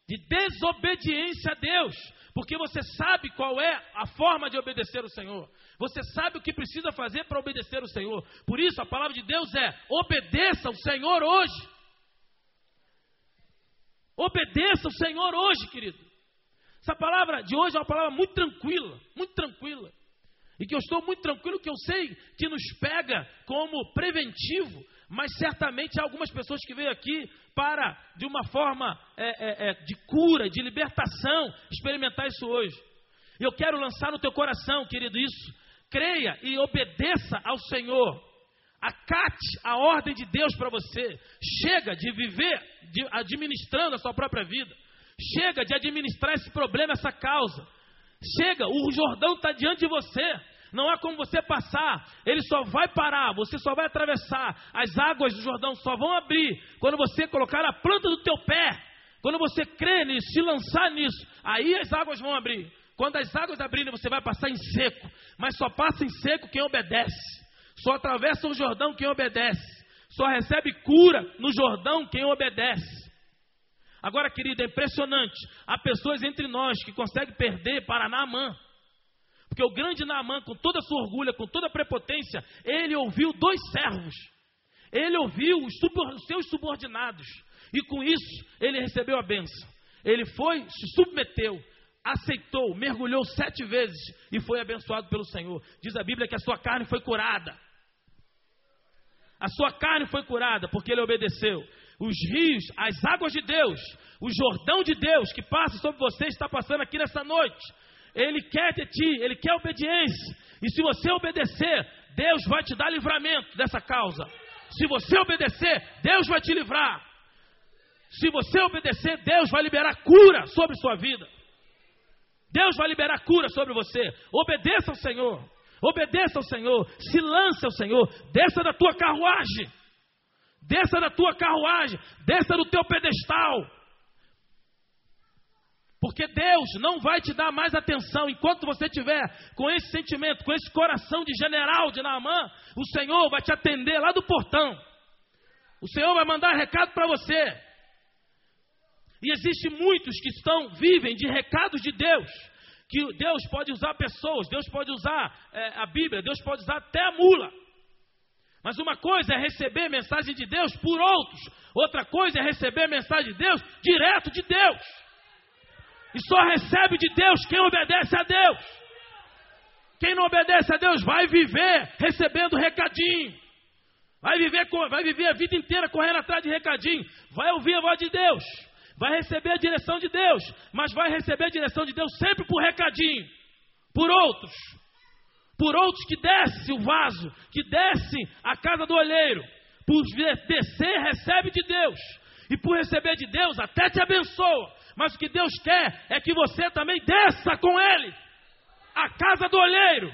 S1: de desobediência a Deus, porque você sabe qual é a forma de obedecer o Senhor, você sabe o que precisa fazer para obedecer o Senhor, por isso a palavra de Deus é: obedeça o Senhor hoje, obedeça o Senhor hoje, querido. Essa palavra de hoje é uma palavra muito tranquila, muito tranquila. E que eu estou muito tranquilo, que eu sei que nos pega como preventivo, mas certamente há algumas pessoas que veio aqui para, de uma forma é, é, é, de cura, de libertação, experimentar isso hoje. Eu quero lançar no teu coração, querido, isso. Creia e obedeça ao Senhor. Acate a ordem de Deus para você. Chega de viver de, administrando a sua própria vida. Chega de administrar esse problema, essa causa. Chega, o Jordão está diante de você. Não há como você passar, ele só vai parar, você só vai atravessar. As águas do Jordão só vão abrir quando você colocar a planta do teu pé. Quando você crê nisso, se lançar nisso, aí as águas vão abrir. Quando as águas abrirem, você vai passar em seco. Mas só passa em seco quem obedece. Só atravessa o Jordão quem obedece. Só recebe cura no Jordão quem obedece. Agora, querido, é impressionante. Há pessoas entre nós que conseguem perder para Naamã. Porque o grande Naamã, com toda a sua orgulho, com toda a prepotência, ele ouviu dois servos. Ele ouviu os, os seus subordinados. E com isso, ele recebeu a benção. Ele foi, se submeteu, aceitou, mergulhou sete vezes e foi abençoado pelo Senhor. Diz a Bíblia que a sua carne foi curada. A sua carne foi curada porque ele obedeceu os rios, as águas de Deus, o Jordão de Deus que passa sobre você está passando aqui nessa noite. Ele quer de ti, ele quer obediência. E se você obedecer, Deus vai te dar livramento dessa causa. Se você obedecer, Deus vai te livrar. Se você obedecer, Deus vai liberar cura sobre sua vida. Deus vai liberar cura sobre você. Obedeça ao Senhor. Obedeça ao Senhor. Se lance ao Senhor. Desça da tua carruagem. Desça da tua carruagem, desça do teu pedestal. Porque Deus não vai te dar mais atenção enquanto você tiver com esse sentimento, com esse coração de general de Naamã. O Senhor vai te atender lá do portão. O Senhor vai mandar recado para você. E existe muitos que estão vivem de recados de Deus. Que Deus pode usar pessoas, Deus pode usar é, a Bíblia, Deus pode usar até a mula. Mas uma coisa é receber mensagem de Deus por outros, outra coisa é receber mensagem de Deus direto de Deus. E só recebe de Deus quem obedece a Deus. Quem não obedece a Deus vai viver recebendo recadinho. Vai viver, vai viver a vida inteira correndo atrás de recadinho. Vai ouvir a voz de Deus. Vai receber a direção de Deus. Mas vai receber a direção de Deus sempre por recadinho. Por outros por outros que desce o vaso, que desce a casa do olheiro. Por descer, recebe de Deus. E por receber de Deus, até te abençoa. Mas o que Deus quer é que você também desça com Ele a casa do olheiro.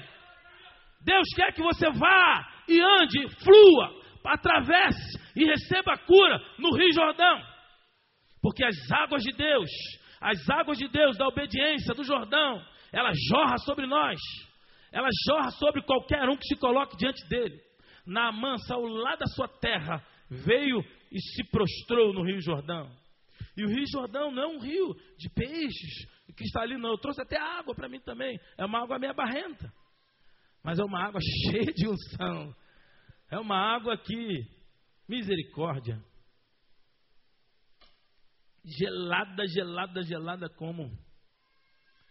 S1: Deus quer que você vá e ande, flua, atravesse e receba a cura no Rio Jordão. Porque as águas de Deus, as águas de Deus da obediência do Jordão, ela jorra sobre nós ela jorra sobre qualquer um que se coloque diante dele. Naamã saiu lá da sua terra, veio e se prostrou no Rio Jordão. E o Rio Jordão não é um rio de peixes cristalino, não. Eu trouxe até água para mim também. É uma água meio barrenta. Mas é uma água [LAUGHS] cheia de unção. É uma água que, misericórdia. Gelada, gelada, gelada como.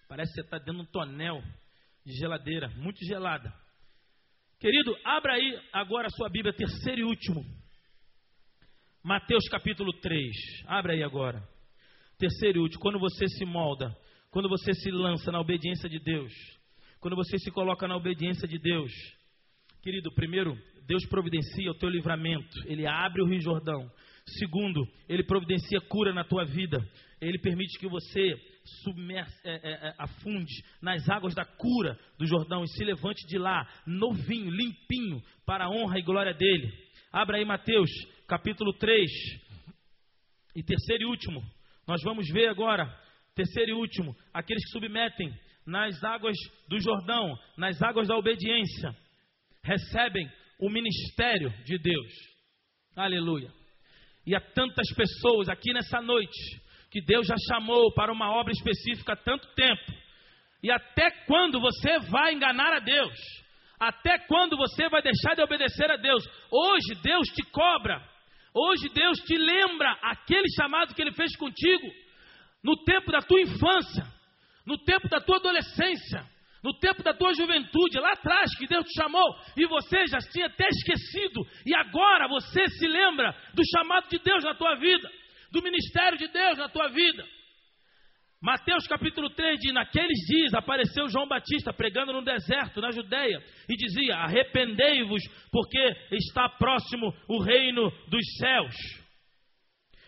S1: Parece que você está dentro de um tonel de geladeira, muito gelada. Querido, abra aí agora a sua Bíblia, terceiro e último. Mateus capítulo 3. Abra aí agora. Terceiro e último. Quando você se molda, quando você se lança na obediência de Deus, quando você se coloca na obediência de Deus. Querido, primeiro, Deus providencia o teu livramento. Ele abre o Rio Jordão. Segundo, ele providencia cura na tua vida. Ele permite que você submer, é, é, é, afunde nas águas da cura do Jordão e se levante de lá, novinho, limpinho, para a honra e glória dele. Abra aí Mateus, capítulo 3. E terceiro e último, nós vamos ver agora, terceiro e último, aqueles que submetem nas águas do Jordão, nas águas da obediência, recebem o ministério de Deus. Aleluia. E há tantas pessoas aqui nessa noite que Deus já chamou para uma obra específica há tanto tempo. E até quando você vai enganar a Deus? Até quando você vai deixar de obedecer a Deus? Hoje Deus te cobra. Hoje Deus te lembra aquele chamado que Ele fez contigo no tempo da tua infância, no tempo da tua adolescência, no tempo da tua juventude, lá atrás que Deus te chamou e você já tinha até esquecido, e agora você se lembra do chamado de Deus na tua vida, do ministério de Deus na tua vida. Mateus capítulo 3 diz: Naqueles dias apareceu João Batista pregando no deserto, na Judéia, e dizia: Arrependei-vos, porque está próximo o reino dos céus.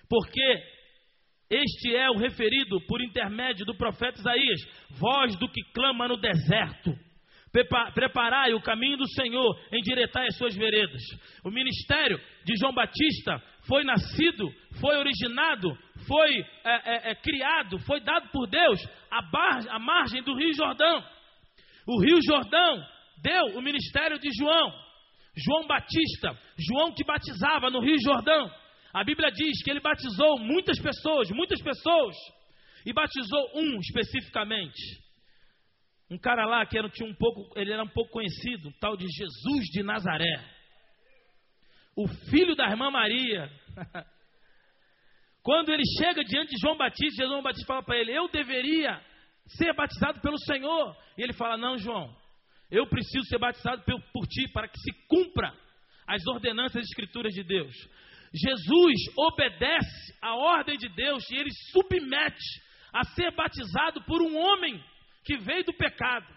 S1: Porque este é o referido por intermédio do profeta Isaías, voz do que clama no deserto. Preparai o caminho do Senhor, endireitai as suas veredas. O ministério de João Batista foi nascido, foi originado, foi é, é, é, criado, foi dado por Deus à, à margem do Rio Jordão. O Rio Jordão deu o ministério de João, João Batista, João que batizava no Rio Jordão. A Bíblia diz que ele batizou muitas pessoas, muitas pessoas, e batizou um especificamente. Um cara lá que era, tinha um pouco, ele era um pouco conhecido, um tal de Jesus de Nazaré. O filho da irmã Maria. [LAUGHS] Quando ele chega diante de João Batista, João Batista fala para ele: Eu deveria ser batizado pelo Senhor. E ele fala: Não, João, eu preciso ser batizado por, ti para que se cumpra as ordenanças e escrituras de Deus. Jesus obedece à ordem de Deus e ele submete a ser batizado por um homem que veio do pecado,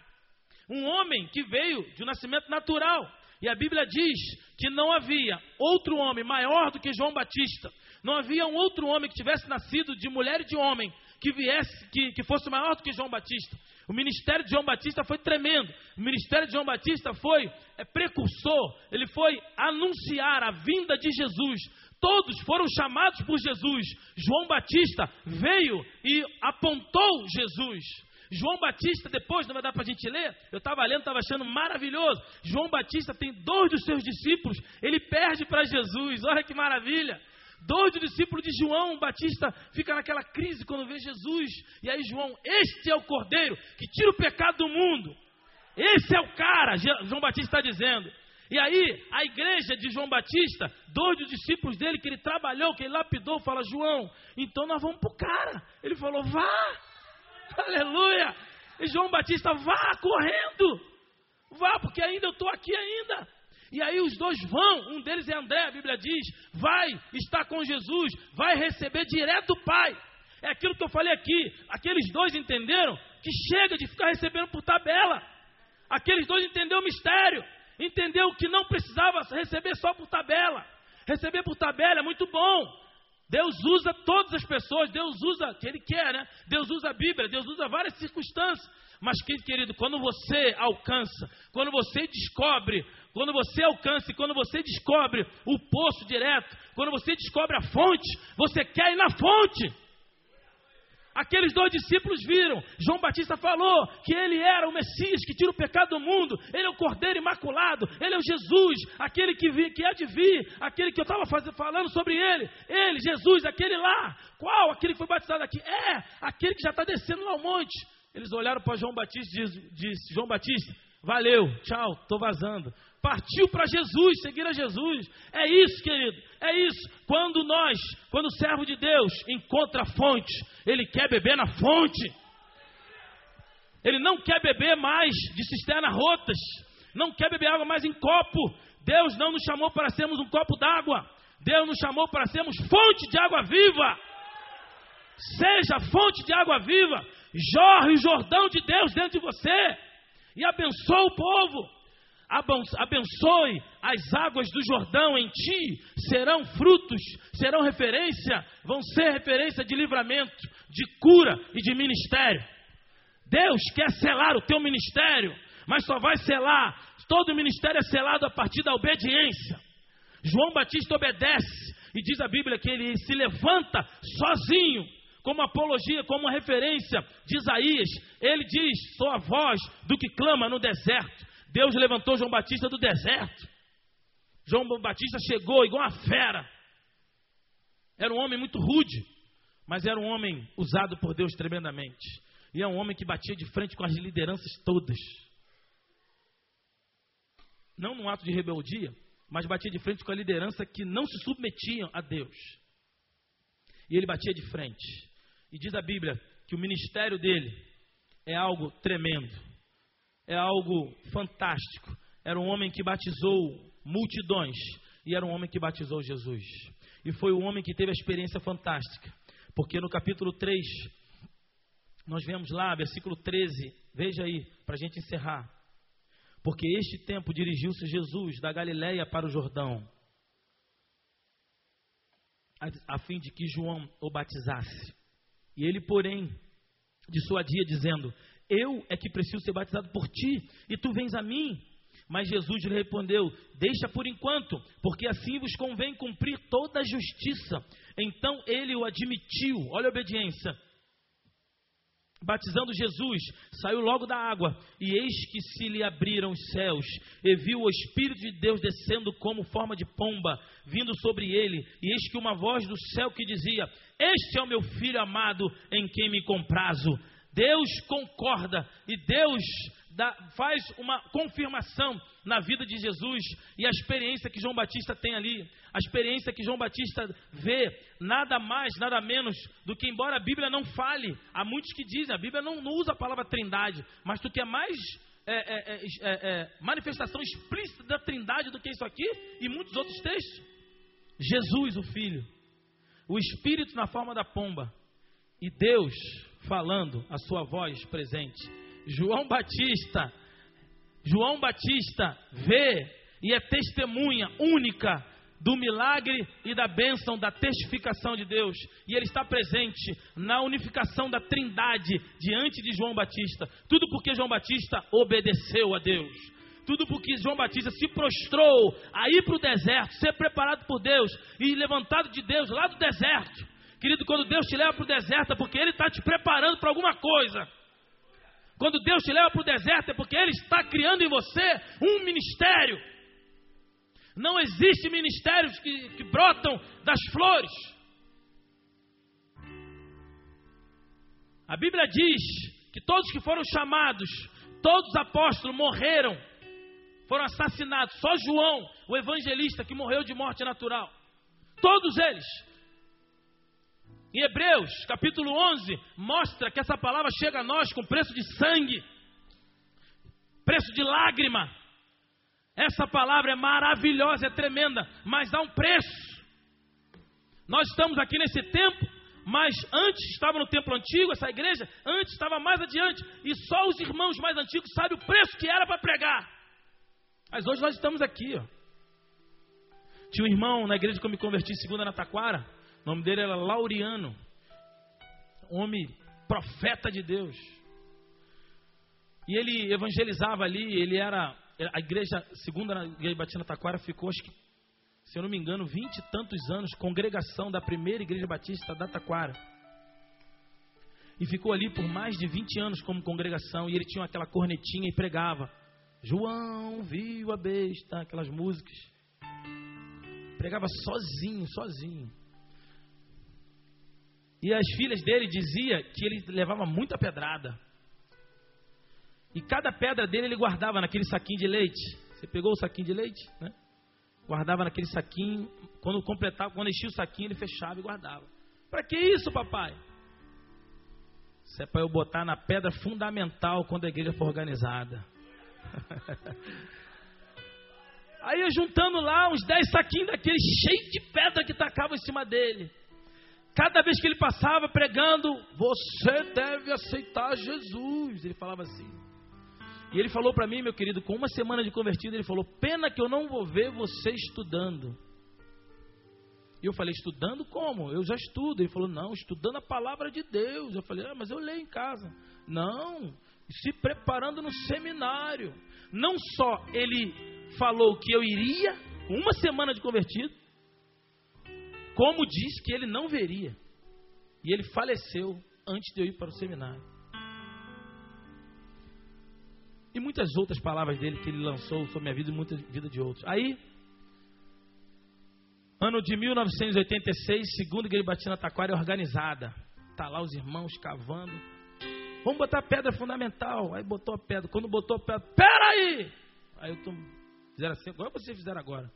S1: um homem que veio de um nascimento natural. E a Bíblia diz que não havia outro homem maior do que João Batista, não havia um outro homem que tivesse nascido de mulher e de homem que viesse, que, que fosse maior do que João Batista. O ministério de João Batista foi tremendo. O ministério de João Batista foi é, precursor. Ele foi anunciar a vinda de Jesus. Todos foram chamados por Jesus. João Batista veio e apontou Jesus. João Batista, depois, não vai dar para a gente ler, eu estava lendo, estava achando maravilhoso. João Batista tem dois dos seus discípulos, ele perde para Jesus, olha que maravilha. Dois dos discípulos de João Batista fica naquela crise quando vê Jesus. E aí, João, este é o cordeiro que tira o pecado do mundo. Esse é o cara, João Batista está dizendo. E aí, a igreja de João Batista, dois dos discípulos dele que ele trabalhou, que ele lapidou, fala: João, então nós vamos para o cara. Ele falou: vá, [LAUGHS] aleluia. E João Batista, vá correndo, vá, porque ainda eu estou aqui ainda. E aí os dois vão, um deles é André, a Bíblia diz, vai estar com Jesus, vai receber direto do Pai. É aquilo que eu falei aqui. Aqueles dois entenderam que chega de ficar recebendo por tabela. Aqueles dois entenderam o mistério entendeu que não precisava receber só por tabela. Receber por tabela é muito bom. Deus usa todas as pessoas, Deus usa que Ele quer, né? Deus usa a Bíblia, Deus usa várias circunstâncias. Mas, querido, quando você alcança, quando você descobre, quando você alcança e quando você descobre o poço direto, quando você descobre a fonte, você quer ir na fonte. Aqueles dois discípulos viram. João Batista falou que ele era o Messias que tira o pecado do mundo. Ele é o Cordeiro Imaculado. Ele é o Jesus, aquele que, vi, que é de vir, aquele que eu estava falando sobre ele. Ele, Jesus, aquele lá. Qual? Aquele que foi batizado aqui. É, aquele que já está descendo lá ao monte. Eles olharam para João Batista e disse: João Batista, valeu, tchau, estou vazando partiu para Jesus, seguir a Jesus. É isso, querido, é isso. Quando nós, quando o servo de Deus encontra a fonte, ele quer beber na fonte. Ele não quer beber mais de cisterna rotas, não quer beber água mais em copo. Deus não nos chamou para sermos um copo d'água. Deus nos chamou para sermos fonte de água viva. Seja fonte de água viva. Jorre o Jordão de Deus dentro de você e abençoe o povo abençoe as águas do Jordão em ti serão frutos, serão referência, vão ser referência de livramento, de cura e de ministério. Deus quer selar o teu ministério, mas só vai selar, todo ministério é selado a partir da obediência. João Batista obedece, e diz a Bíblia que ele se levanta sozinho, como apologia, como referência de Isaías. Ele diz: Sou a voz do que clama no deserto. Deus levantou João Batista do deserto. João Batista chegou igual uma fera. Era um homem muito rude, mas era um homem usado por Deus tremendamente. E é um homem que batia de frente com as lideranças todas. Não num ato de rebeldia, mas batia de frente com a liderança que não se submetiam a Deus. E ele batia de frente. E diz a Bíblia que o ministério dele é algo tremendo, é algo fantástico. Era um homem que batizou multidões e era um homem que batizou Jesus. E foi o homem que teve a experiência fantástica, porque no capítulo 3, nós vemos lá, versículo 13, veja aí, para a gente encerrar. Porque este tempo dirigiu-se Jesus da Galiléia para o Jordão, a fim de que João o batizasse. E ele, porém, dissuadia, dizendo: Eu é que preciso ser batizado por ti, e tu vens a mim. Mas Jesus lhe respondeu: Deixa por enquanto, porque assim vos convém cumprir toda a justiça. Então ele o admitiu, olha a obediência, batizando Jesus, saiu logo da água, e eis que se lhe abriram os céus, e viu o Espírito de Deus descendo como forma de pomba, vindo sobre ele, e eis que uma voz do céu que dizia: Este é o meu filho amado, em quem me comprazo. Deus concorda e Deus dá, faz uma confirmação na vida de Jesus e a experiência que João Batista tem ali, a experiência que João Batista vê, nada mais, nada menos do que, embora a Bíblia não fale, há muitos que dizem, a Bíblia não, não usa a palavra trindade, mas tu quer mais é, é, é, é, é manifestação explícita da trindade do que isso aqui e muitos outros textos. Jesus, o Filho, o Espírito na forma da pomba e Deus falando a sua voz presente. João Batista, João Batista vê e é testemunha única do milagre e da bênção da testificação de Deus. E ele está presente na unificação da trindade diante de João Batista. Tudo porque João Batista obedeceu a Deus. Tudo porque João Batista se prostrou a ir para o deserto, ser preparado por Deus e levantado de Deus lá do deserto. Querido, quando Deus te leva para o deserto é porque Ele está te preparando para alguma coisa. Quando Deus te leva para o deserto é porque Ele está criando em você um ministério. Não existe ministérios que, que brotam das flores. A Bíblia diz que todos que foram chamados, todos os apóstolos morreram, foram assassinados. Só João, o evangelista, que morreu de morte natural. Todos eles. Em Hebreus, capítulo 11, mostra que essa palavra chega a nós com preço de sangue, preço de lágrima. Essa palavra é maravilhosa, é tremenda, mas há um preço. Nós estamos aqui nesse tempo, mas antes estava no templo antigo, essa igreja, antes estava mais adiante, e só os irmãos mais antigos sabem o preço que era para pregar. Mas hoje nós estamos aqui, ó. Tinha um irmão na igreja que eu me converti, segunda na Taquara, o nome dele era Lauriano, homem profeta de Deus. E ele evangelizava ali, ele era. A igreja, segunda a igreja Batista Taquara, ficou, acho que, se eu não me engano, vinte e tantos anos, congregação da primeira igreja batista da Taquara. E ficou ali por mais de 20 anos como congregação. E ele tinha aquela cornetinha e pregava. João viu a besta, aquelas músicas. Pregava sozinho, sozinho. E as filhas dele dizia que ele levava muita pedrada. E cada pedra dele ele guardava naquele saquinho de leite. Você pegou o saquinho de leite, né? Guardava naquele saquinho. Quando completava, quando enchia o saquinho, ele fechava e guardava. Para que isso, papai? Isso é para eu botar na pedra fundamental quando a igreja for organizada. [LAUGHS] Aí juntando lá uns 10 saquinhos daqueles cheios de pedra que tacavam em cima dele. Cada vez que ele passava pregando, você deve aceitar Jesus. Ele falava assim. E ele falou para mim, meu querido, com uma semana de convertido, ele falou: Pena que eu não vou ver você estudando. E eu falei: Estudando como? Eu já estudo. Ele falou: Não, estudando a palavra de Deus. Eu falei: Ah, mas eu leio em casa. Não, se preparando no seminário. Não só ele falou que eu iria, uma semana de convertido, como disse que ele não veria. E ele faleceu antes de eu ir para o seminário. E muitas outras palavras dele que ele lançou sobre minha vida e muita vida de outros. Aí, ano de 1986, segundo Igreja Batista Taquara é organizada. Tá lá os irmãos cavando. Vamos botar pedra fundamental. Aí botou a pedra. Quando botou a pedra, peraí! Aí eu tô, fizeram assim, agora vocês fizeram agora.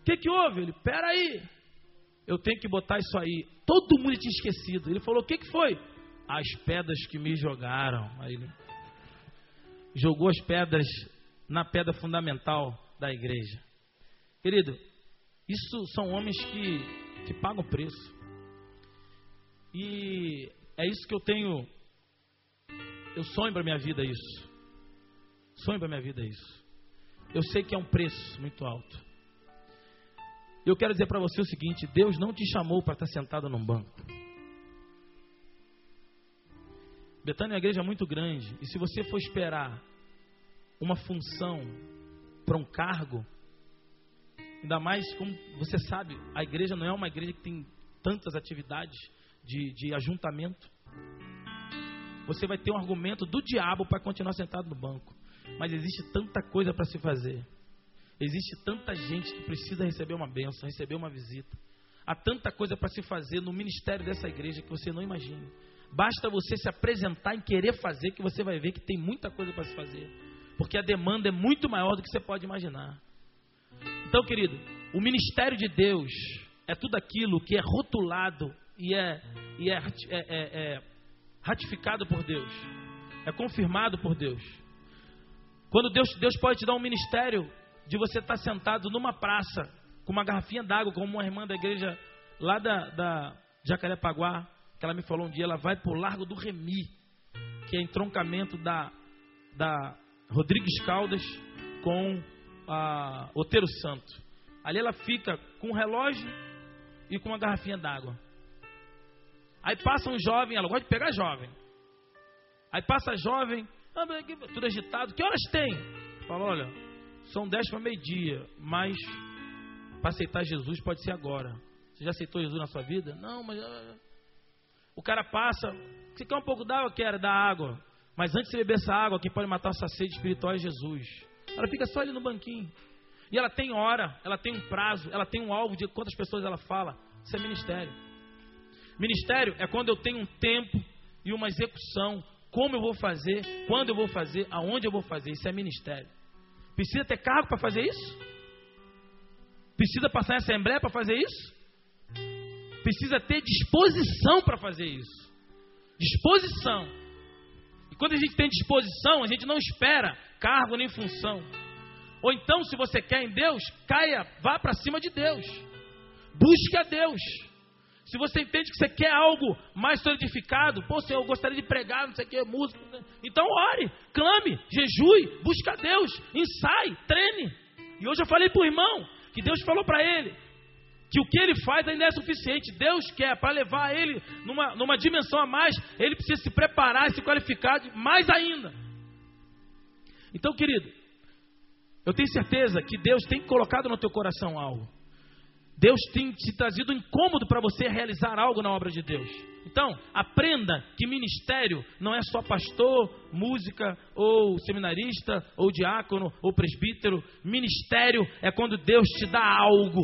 S1: O que que houve? Ele, peraí! Eu tenho que botar isso aí. Todo mundo tinha esquecido. Ele falou, o que que foi? As pedras que me jogaram. Aí ele jogou as pedras na pedra fundamental da igreja. Querido, isso são homens que, que pagam preço. E é isso que eu tenho. Eu sonho para minha vida isso. Sonho para minha vida isso. Eu sei que é um preço muito alto. Eu quero dizer para você o seguinte: Deus não te chamou para estar sentado num banco. Betânia é uma igreja muito grande. E se você for esperar uma função para um cargo, ainda mais como você sabe, a igreja não é uma igreja que tem tantas atividades de, de ajuntamento. Você vai ter um argumento do diabo para continuar sentado no banco. Mas existe tanta coisa para se fazer. Existe tanta gente que precisa receber uma benção, receber uma visita. Há tanta coisa para se fazer no ministério dessa igreja que você não imagina. Basta você se apresentar e querer fazer, que você vai ver que tem muita coisa para se fazer. Porque a demanda é muito maior do que você pode imaginar. Então, querido, o ministério de Deus é tudo aquilo que é rotulado e é, e é, é, é, é ratificado por Deus, é confirmado por Deus. Quando Deus, Deus pode te dar um ministério de você estar sentado numa praça com uma garrafinha d'água, como uma irmã da igreja lá da, da Jacarepaguá, que ela me falou um dia, ela vai para o Largo do Remi, que é entroncamento da, da Rodrigues Caldas com a Oteiro Santo. Ali ela fica com um relógio e com uma garrafinha d'água. Aí passa um jovem, ela gosta de pegar jovem. Aí passa jovem, ah, tudo agitado, que horas tem? Fala, olha, são dez para meio-dia, mas para aceitar Jesus pode ser agora. Você já aceitou Jesus na sua vida? Não, mas. Ah, o cara passa. Você quer um pouco d'água? Quero dar água. Mas antes de beber essa água, quem pode matar essa sede espiritual é Jesus. Ela fica só ali no banquinho. E ela tem hora, ela tem um prazo, ela tem um alvo de quantas pessoas ela fala. Isso é ministério. Ministério é quando eu tenho um tempo e uma execução. Como eu vou fazer, quando eu vou fazer, aonde eu vou fazer. Isso é ministério. Precisa ter cargo para fazer isso? Precisa passar em assembleia para fazer isso? Precisa ter disposição para fazer isso. Disposição. E quando a gente tem disposição, a gente não espera cargo nem função. Ou então, se você quer em Deus, caia, vá para cima de Deus. Busque a Deus. Se você entende que você quer algo mais solidificado, pô, Senhor, eu gostaria de pregar, não sei o que, música. Então ore, clame, jejue, busque a Deus, ensaie, treine. E hoje eu falei para o irmão que Deus falou para ele que o que ele faz ainda é suficiente. Deus quer, para levar ele numa, numa dimensão a mais, ele precisa se preparar, se qualificar mais ainda. Então, querido, eu tenho certeza que Deus tem colocado no teu coração algo. Deus tem te trazido incômodo para você realizar algo na obra de Deus. Então, aprenda que ministério não é só pastor, música, ou seminarista, ou diácono, ou presbítero. Ministério é quando Deus te dá algo,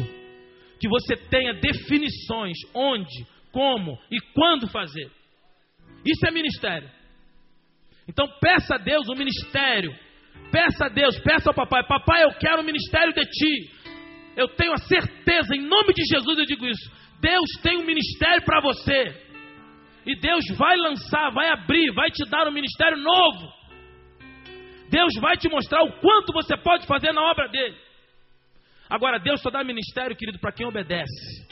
S1: que você tenha definições onde, como e quando fazer. Isso é ministério. Então, peça a Deus o ministério. Peça a Deus, peça ao papai: Papai, eu quero o ministério de ti eu tenho a certeza, em nome de Jesus eu digo isso. Deus tem um ministério para você. E Deus vai lançar, vai abrir, vai te dar um ministério novo. Deus vai te mostrar o quanto você pode fazer na obra dele. Agora, Deus só dá ministério, querido, para quem obedece.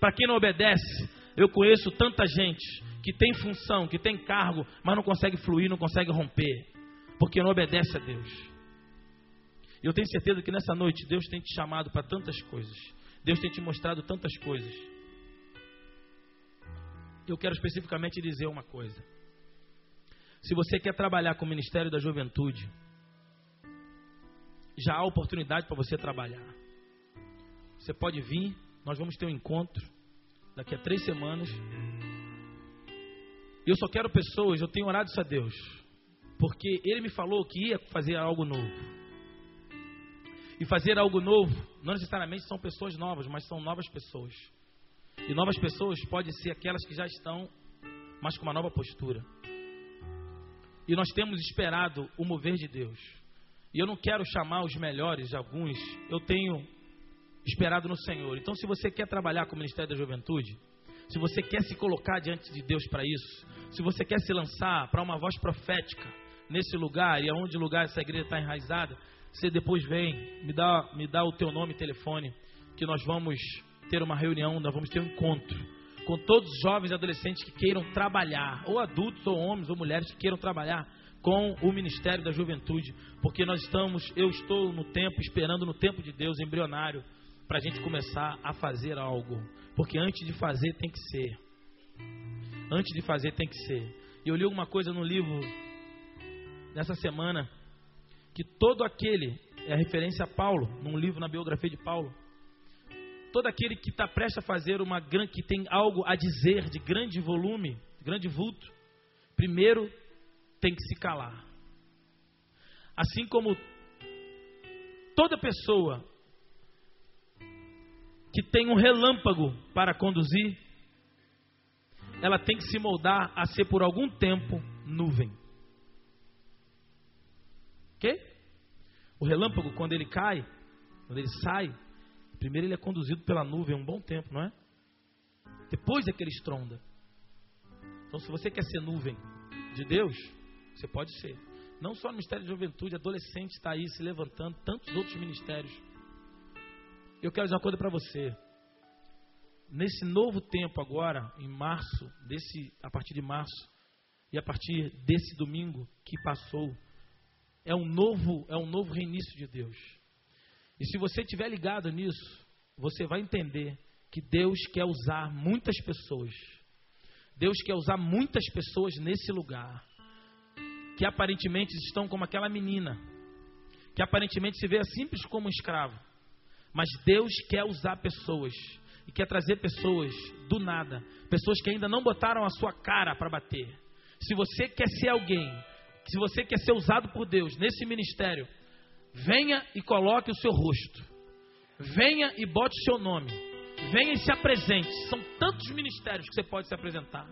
S1: Para quem não obedece, eu conheço tanta gente que tem função, que tem cargo, mas não consegue fluir, não consegue romper. porque não obedece a Deus. Eu tenho certeza que nessa noite Deus tem te chamado para tantas coisas. Deus tem te mostrado tantas coisas. Eu quero especificamente dizer uma coisa. Se você quer trabalhar com o Ministério da Juventude, já há oportunidade para você trabalhar. Você pode vir, nós vamos ter um encontro daqui a três semanas. Eu só quero pessoas, eu tenho orado isso a Deus, porque Ele me falou que ia fazer algo novo. E fazer algo novo, não necessariamente são pessoas novas, mas são novas pessoas. E novas pessoas podem ser aquelas que já estão, mas com uma nova postura. E nós temos esperado o mover de Deus. E eu não quero chamar os melhores, alguns. Eu tenho esperado no Senhor. Então, se você quer trabalhar com o Ministério da Juventude, se você quer se colocar diante de Deus para isso, se você quer se lançar para uma voz profética nesse lugar e aonde lugar essa igreja está enraizada, você depois vem, me dá, me dá o teu nome e telefone, que nós vamos ter uma reunião, nós vamos ter um encontro com todos os jovens e adolescentes que queiram trabalhar, ou adultos, ou homens, ou mulheres que queiram trabalhar com o ministério da juventude, porque nós estamos, eu estou no tempo, esperando no tempo de Deus, embrionário, para a gente começar a fazer algo, porque antes de fazer tem que ser, antes de fazer tem que ser. E eu li alguma coisa no livro nessa semana que todo aquele é referência a Paulo, num livro na biografia de Paulo. Todo aquele que está prestes a fazer uma grande, que tem algo a dizer de grande volume, grande vulto, primeiro tem que se calar. Assim como toda pessoa que tem um relâmpago para conduzir, ela tem que se moldar a ser por algum tempo nuvem. Ok? O relâmpago, quando ele cai, quando ele sai, primeiro ele é conduzido pela nuvem um bom tempo, não é? Depois é que ele estronda. Então, se você quer ser nuvem de Deus, você pode ser. Não só no Ministério de Juventude, adolescente está aí se levantando, tantos outros ministérios. Eu quero dizer uma coisa para você. Nesse novo tempo agora, em março, desse, a partir de março, e a partir desse domingo que passou, é um novo, é um novo reinício de Deus. E se você estiver ligado nisso, você vai entender que Deus quer usar muitas pessoas. Deus quer usar muitas pessoas nesse lugar que aparentemente estão como aquela menina, que aparentemente se vê simples como um escravo. Mas Deus quer usar pessoas e quer trazer pessoas do nada, pessoas que ainda não botaram a sua cara para bater. Se você quer ser alguém, se você quer ser usado por Deus nesse ministério, venha e coloque o seu rosto. Venha e bote o seu nome. Venha e se apresente. São tantos ministérios que você pode se apresentar.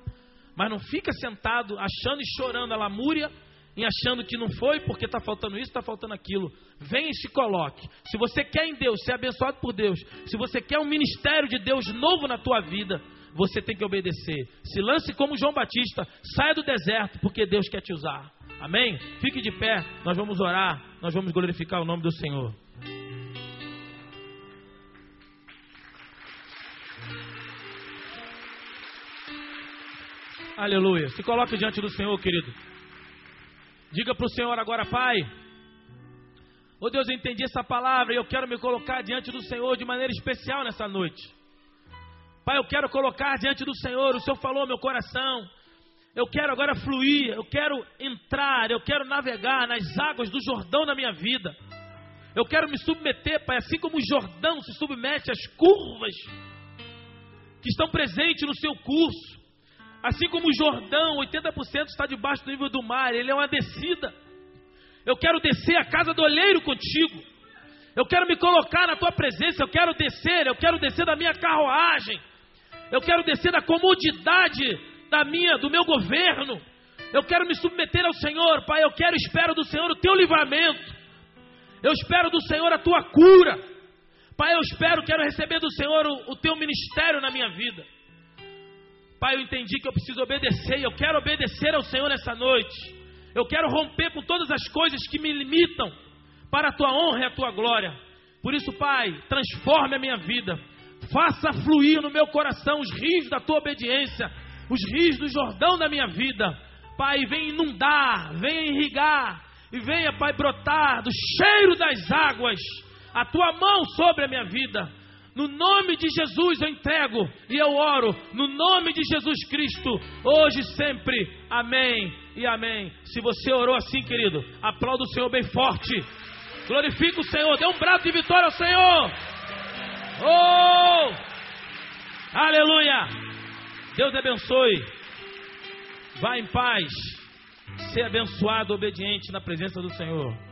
S1: Mas não fica sentado achando e chorando a lamúria em achando que não foi porque está faltando isso, está faltando aquilo. Venha e se coloque. Se você quer em Deus, ser abençoado por Deus, se você quer um ministério de Deus novo na tua vida, você tem que obedecer. Se lance como João Batista, saia do deserto, porque Deus quer te usar. Amém? Fique de pé, nós vamos orar, nós vamos glorificar o nome do Senhor. Aleluia. Se coloque diante do Senhor, querido. Diga para o Senhor agora, Pai. Oh Deus, eu entendi essa palavra e eu quero me colocar diante do Senhor de maneira especial nessa noite. Pai, eu quero colocar diante do Senhor, o Senhor falou meu coração. Eu quero agora fluir, eu quero entrar, eu quero navegar nas águas do Jordão na minha vida. Eu quero me submeter, Pai, assim como o Jordão se submete às curvas que estão presentes no seu curso. Assim como o Jordão, 80% está debaixo do nível do mar, ele é uma descida. Eu quero descer a casa do olheiro contigo. Eu quero me colocar na tua presença, eu quero descer, eu quero descer da minha carruagem. Eu quero descer da comodidade da minha, do meu governo. Eu quero me submeter ao Senhor, Pai. Eu quero, espero do Senhor o teu livramento. Eu espero do Senhor a tua cura. Pai, eu espero, quero receber do Senhor o, o teu ministério na minha vida. Pai, eu entendi que eu preciso obedecer eu quero obedecer ao Senhor nessa noite. Eu quero romper com todas as coisas que me limitam para a tua honra e a tua glória. Por isso, Pai, transforme a minha vida. Faça fluir no meu coração os rios da tua obediência, os rios do Jordão da minha vida. Pai, vem inundar, vem irrigar, e venha, Pai, brotar do cheiro das águas a tua mão sobre a minha vida. No nome de Jesus eu entrego e eu oro, no nome de Jesus Cristo, hoje e sempre. Amém e amém. Se você orou assim, querido, aplauda o Senhor bem forte. Glorifica o Senhor, dê um brado de vitória ao Senhor. Oh! Aleluia! Deus abençoe. Vá em paz. Ser abençoado, obediente na presença do Senhor.